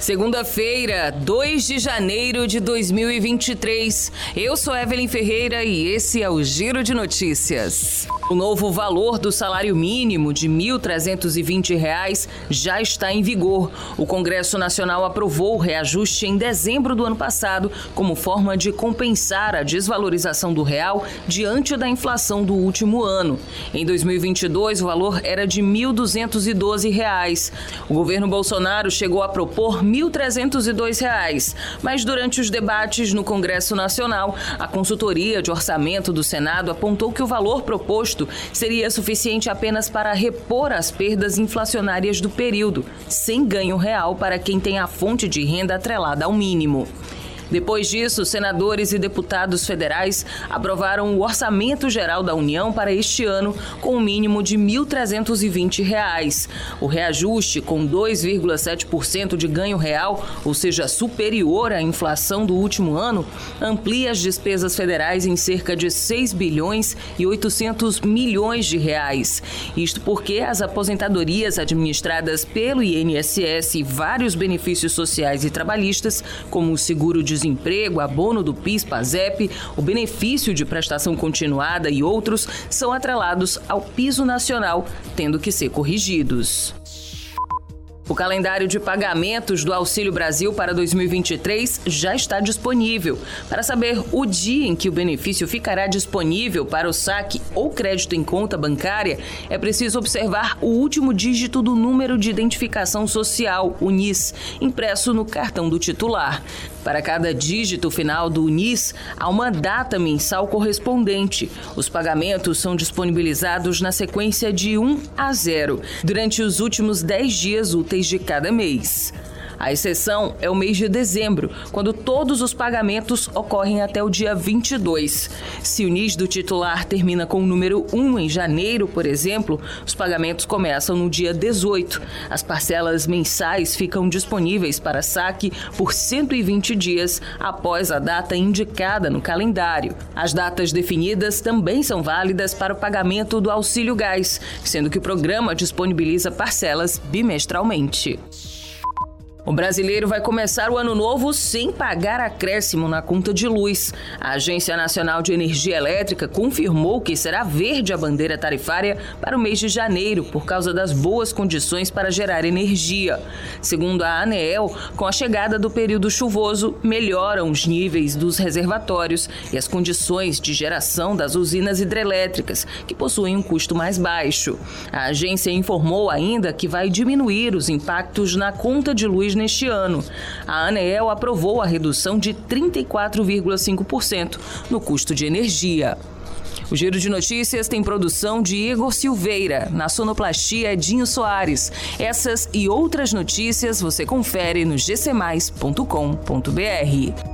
Segunda-feira, 2 de janeiro de 2023. Eu sou Evelyn Ferreira e esse é o Giro de Notícias. O novo valor do salário mínimo de R$ 1.320 já está em vigor. O Congresso Nacional aprovou o reajuste em dezembro do ano passado como forma de compensar a desvalorização do real diante da inflação do último ano. Em 2022, o valor era de R$ 1.212. O governo Bolsonaro chegou a propor R$ 1.302, mas durante os debates no Congresso Nacional, a consultoria de orçamento do Senado apontou que o valor proposto seria suficiente apenas para repor as perdas inflacionárias do período, sem ganho real para quem tem a fonte de renda atrelada ao mínimo. Depois disso, senadores e deputados federais aprovaram o Orçamento Geral da União para este ano com um mínimo de R$ 1.320. O reajuste, com 2,7% de ganho real, ou seja, superior à inflação do último ano, amplia as despesas federais em cerca de 6 bilhões e 800 milhões de reais. Isto porque as aposentadorias administradas pelo INSS e vários benefícios sociais e trabalhistas, como o seguro de desemprego, abono do PIS, PASEP, o benefício de prestação continuada e outros são atrelados ao piso nacional, tendo que ser corrigidos. O calendário de pagamentos do Auxílio Brasil para 2023 já está disponível. Para saber o dia em que o benefício ficará disponível para o saque ou crédito em conta bancária, é preciso observar o último dígito do número de identificação social, o NIS, impresso no cartão do titular. Para cada dígito final do UNIS, há uma data mensal correspondente. Os pagamentos são disponibilizados na sequência de 1 a 0, durante os últimos 10 dias úteis de cada mês. A exceção é o mês de dezembro, quando todos os pagamentos ocorrem até o dia 22. Se o NIS do titular termina com o número 1 em janeiro, por exemplo, os pagamentos começam no dia 18. As parcelas mensais ficam disponíveis para saque por 120 dias após a data indicada no calendário. As datas definidas também são válidas para o pagamento do auxílio gás, sendo que o programa disponibiliza parcelas bimestralmente. O brasileiro vai começar o ano novo sem pagar acréscimo na conta de luz. A Agência Nacional de Energia Elétrica confirmou que será verde a bandeira tarifária para o mês de janeiro, por causa das boas condições para gerar energia. Segundo a ANEEL, com a chegada do período chuvoso, melhoram os níveis dos reservatórios e as condições de geração das usinas hidrelétricas, que possuem um custo mais baixo. A agência informou ainda que vai diminuir os impactos na conta de luz neste ano. A ANEEL aprovou a redução de 34,5% no custo de energia. O Giro de Notícias tem produção de Igor Silveira, na sonoplastia Dinho Soares. Essas e outras notícias você confere no gcmais.com.br.